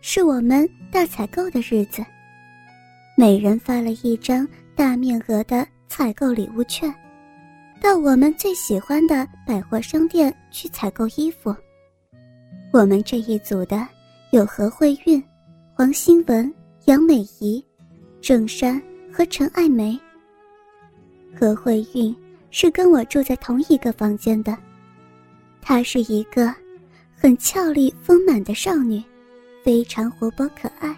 是我们大采购的日子，每人发了一张大面额的采购礼物券，到我们最喜欢的百货商店去采购衣服。我们这一组的有何慧韵、黄新文、杨美仪、郑珊和陈爱梅。何慧韵是跟我住在同一个房间的，她是一个很俏丽丰满的少女。非常活泼可爱。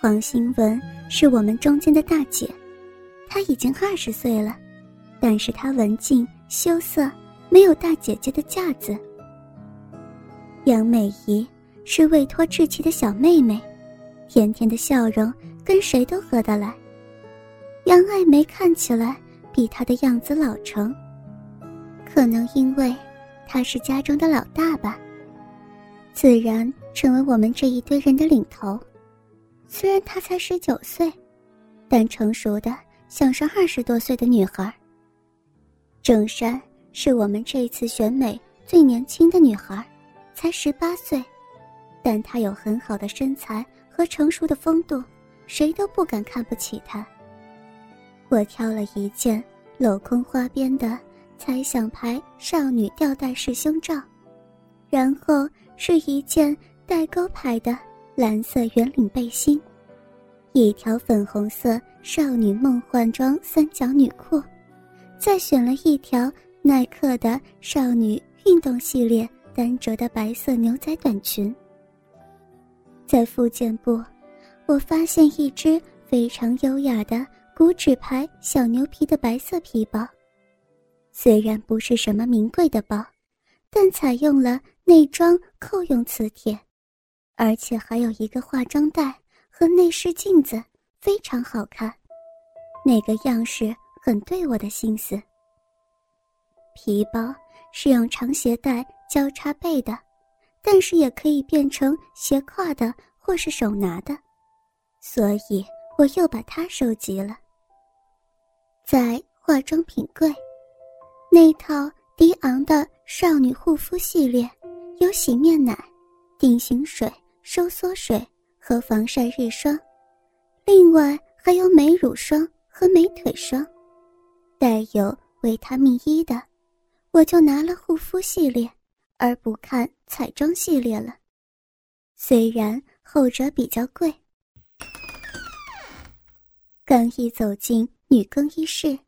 黄新文是我们中间的大姐，她已经二十岁了，但是她文静羞涩，没有大姐姐的架子。杨美仪是未脱稚气的小妹妹，甜甜的笑容跟谁都合得来。杨爱梅看起来比她的样子老成，可能因为她是家中的老大吧。自然成为我们这一堆人的领头。虽然她才十九岁，但成熟的像是二十多岁的女孩。郑珊是我们这次选美最年轻的女孩，才十八岁，但她有很好的身材和成熟的风度，谁都不敢看不起她。我挑了一件镂空花边的猜想牌少女吊带式胸罩，然后。是一件带钩牌的蓝色圆领背心，一条粉红色少女梦幻装三角女裤，再选了一条耐克的少女运动系列单折的白色牛仔短裙。在附件部，我发现一只非常优雅的古纸牌小牛皮的白色皮包，虽然不是什么名贵的包，但采用了。内装扣用磁铁，而且还有一个化妆袋和内饰镜子，非常好看。那个样式很对我的心思。皮包是用长鞋带交叉背的，但是也可以变成斜挎的或是手拿的，所以我又把它收集了。在化妆品柜，那套迪昂的少女护肤系列。有洗面奶、定型水、收缩水和防晒日霜，另外还有美乳霜和美腿霜。带有维他命 E 的，我就拿了护肤系列，而不看彩妆系列了。虽然后者比较贵。刚一走进女更衣室，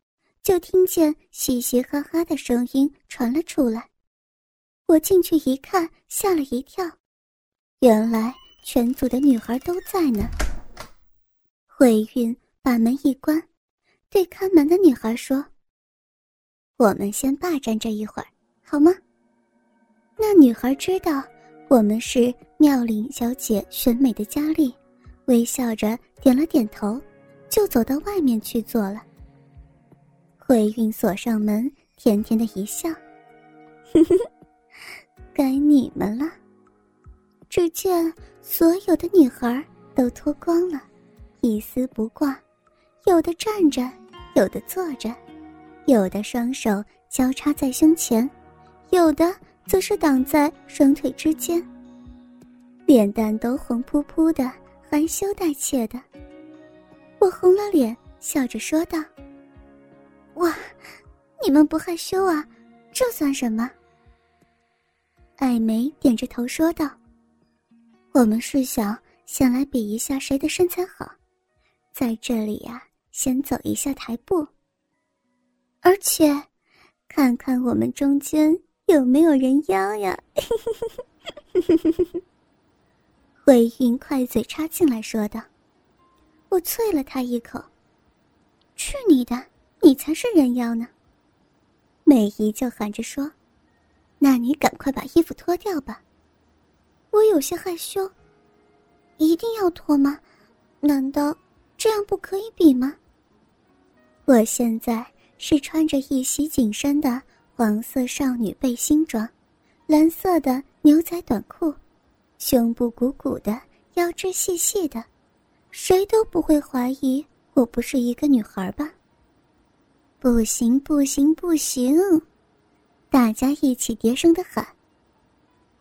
就听见嘻嘻哈哈的声音传了出来。我进去一看，吓了一跳，原来全组的女孩都在呢。慧韵把门一关，对看门的女孩说：“我们先霸占这一会儿，好吗？”那女孩知道我们是妙龄小姐选美的佳丽，微笑着点了点头，就走到外面去坐了。慧韵锁上门，甜甜的一笑，呵呵。该你们了。只见所有的女孩都脱光了，一丝不挂，有的站着，有的坐着，有的双手交叉在胸前，有的则是挡在双腿之间，脸蛋都红扑扑的，含羞带怯的。我红了脸，笑着说道：“哇，你们不害羞啊？这算什么？”艾梅点着头说道：“我们是想先来比一下谁的身材好，在这里呀，先走一下台步。而且，看看我们中间有没有人妖呀。”慧韵快嘴插进来说道：“我啐了他一口，去你的，你才是人妖呢。”美姨就喊着说。那你赶快把衣服脱掉吧，我有些害羞。一定要脱吗？难道这样不可以比吗？我现在是穿着一袭紧身的黄色少女背心装，蓝色的牛仔短裤，胸部鼓鼓的，腰肢细细的，谁都不会怀疑我不是一个女孩吧？不行不行不行！大家一起叠声的喊。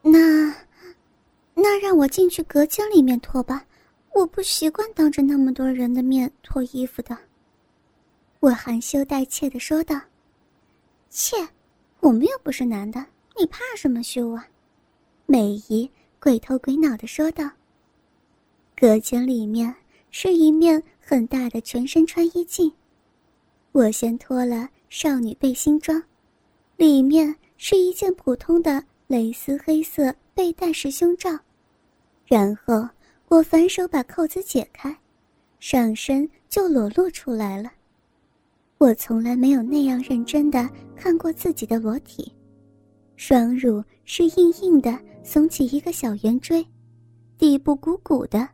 那，那让我进去隔间里面脱吧，我不习惯当着那么多人的面脱衣服的。我含羞带怯的说道：“切，我们又不是男的，你怕什么羞啊？”美姨鬼头鬼脑的说道。隔间里面是一面很大的全身穿衣镜，我先脱了少女背心装，里面是一件普通的。蕾丝黑色背带式胸罩，然后我反手把扣子解开，上身就裸露出来了。我从来没有那样认真的看过自己的裸体，双乳是硬硬的，耸起一个小圆锥，底部鼓鼓的，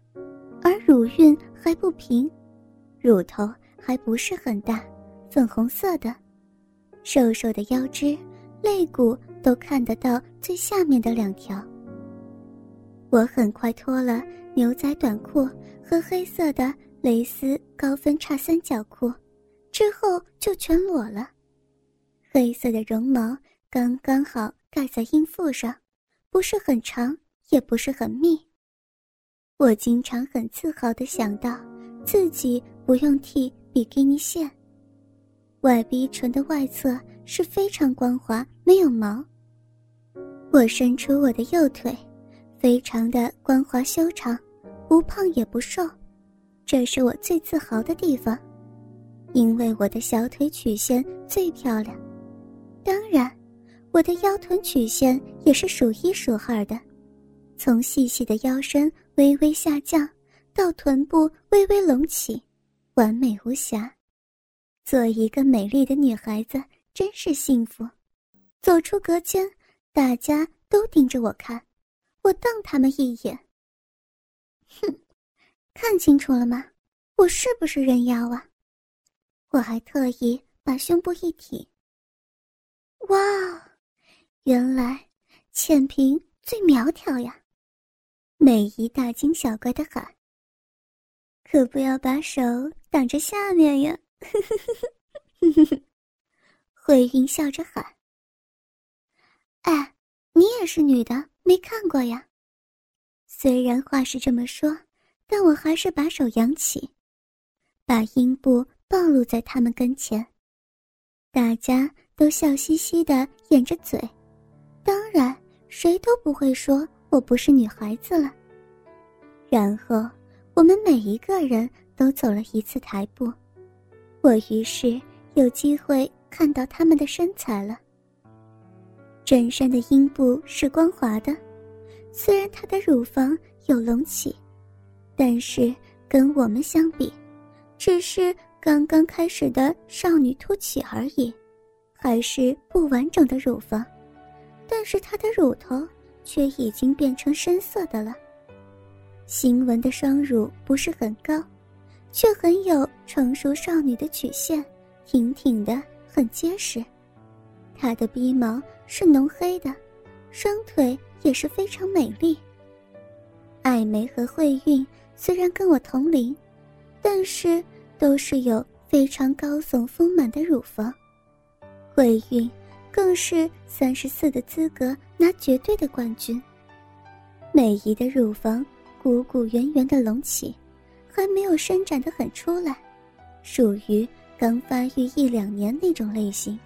而乳晕还不平，乳头还不是很大，粉红色的，瘦瘦的腰肢，肋骨。都看得到最下面的两条。我很快脱了牛仔短裤和黑色的蕾丝高分叉三角裤，之后就全裸了。黑色的绒毛刚刚好盖在阴腹上，不是很长，也不是很密。我经常很自豪地想到，自己不用剃比基尼线。外逼唇的外侧是非常光滑，没有毛。我伸出我的右腿，非常的光滑修长，不胖也不瘦，这是我最自豪的地方，因为我的小腿曲线最漂亮。当然，我的腰臀曲线也是数一数二的，从细细的腰身微微下降，到臀部微微隆起，完美无瑕。做一个美丽的女孩子真是幸福。走出隔间。大家都盯着我看，我瞪他们一眼。哼，看清楚了吗？我是不是人妖啊？我还特意把胸部一挺。哇，原来浅平最苗条呀！美姨大惊小怪的喊：“可不要把手挡着下面呀！” 慧云笑着喊。这，是女的，没看过呀。虽然话是这么说，但我还是把手扬起，把阴部暴露在他们跟前。大家都笑嘻嘻的掩着嘴，当然谁都不会说我不是女孩子了。然后我们每一个人都走了一次台步，我于是有机会看到他们的身材了。真身的阴部是光滑的，虽然她的乳房有隆起，但是跟我们相比，只是刚刚开始的少女凸起而已，还是不完整的乳房。但是她的乳头却已经变成深色的了。新闻的双乳不是很高，却很有成熟少女的曲线，挺挺的，很结实。她的鼻毛是浓黑的，双腿也是非常美丽。艾梅和慧韵虽然跟我同龄，但是都是有非常高耸丰满的乳房。慧韵更是三十四的资格拿绝对的冠军。美姨的乳房鼓鼓圆圆的隆起，还没有伸展的很出来，属于刚发育一两年那种类型。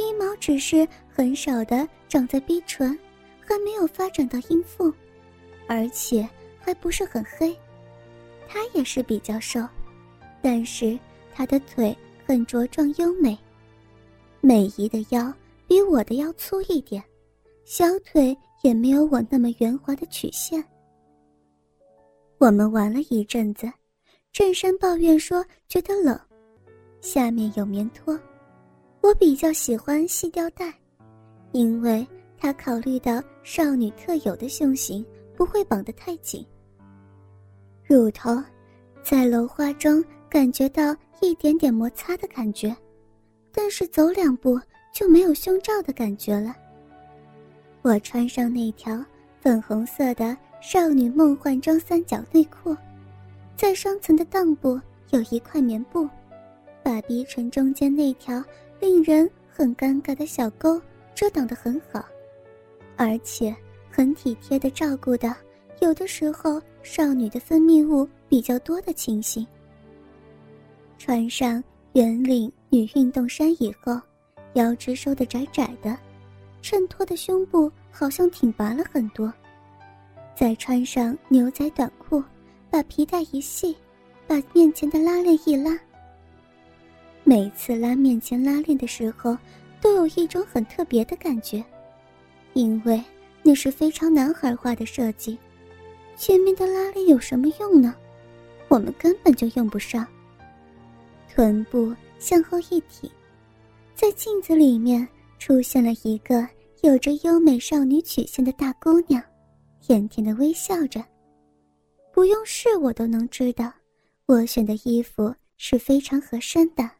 鼻毛只是很少的长在鼻唇，还没有发展到阴腹，而且还不是很黑。他也是比较瘦，但是他的腿很茁壮优美。美姨的腰比我的腰粗一点，小腿也没有我那么圆滑的曲线。我们玩了一阵子，正山抱怨说觉得冷，下面有棉拖。我比较喜欢细吊带，因为他考虑到少女特有的胸型不会绑得太紧。乳头在楼花中感觉到一点点摩擦的感觉，但是走两步就没有胸罩的感觉了。我穿上那条粉红色的少女梦幻装三角内裤，在双层的裆部有一块棉布，把鼻唇中间那条令人很尴尬的小沟遮挡得很好，而且很体贴的照顾的，有的时候少女的分泌物比较多的情形。穿上圆领女运动衫以后，腰肢收的窄窄的。衬托的胸部好像挺拔了很多，再穿上牛仔短裤，把皮带一系，把面前的拉链一拉。每次拉面前拉链的时候，都有一种很特别的感觉，因为那是非常男孩化的设计。前面的拉链有什么用呢？我们根本就用不上。臀部向后一挺，在镜子里面。出现了一个有着优美少女曲线的大姑娘，甜甜的微笑着。不用试，我都能知道，我选的衣服是非常合身的。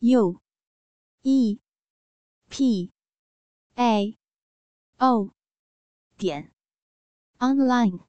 u e. P. A. O. 点。Online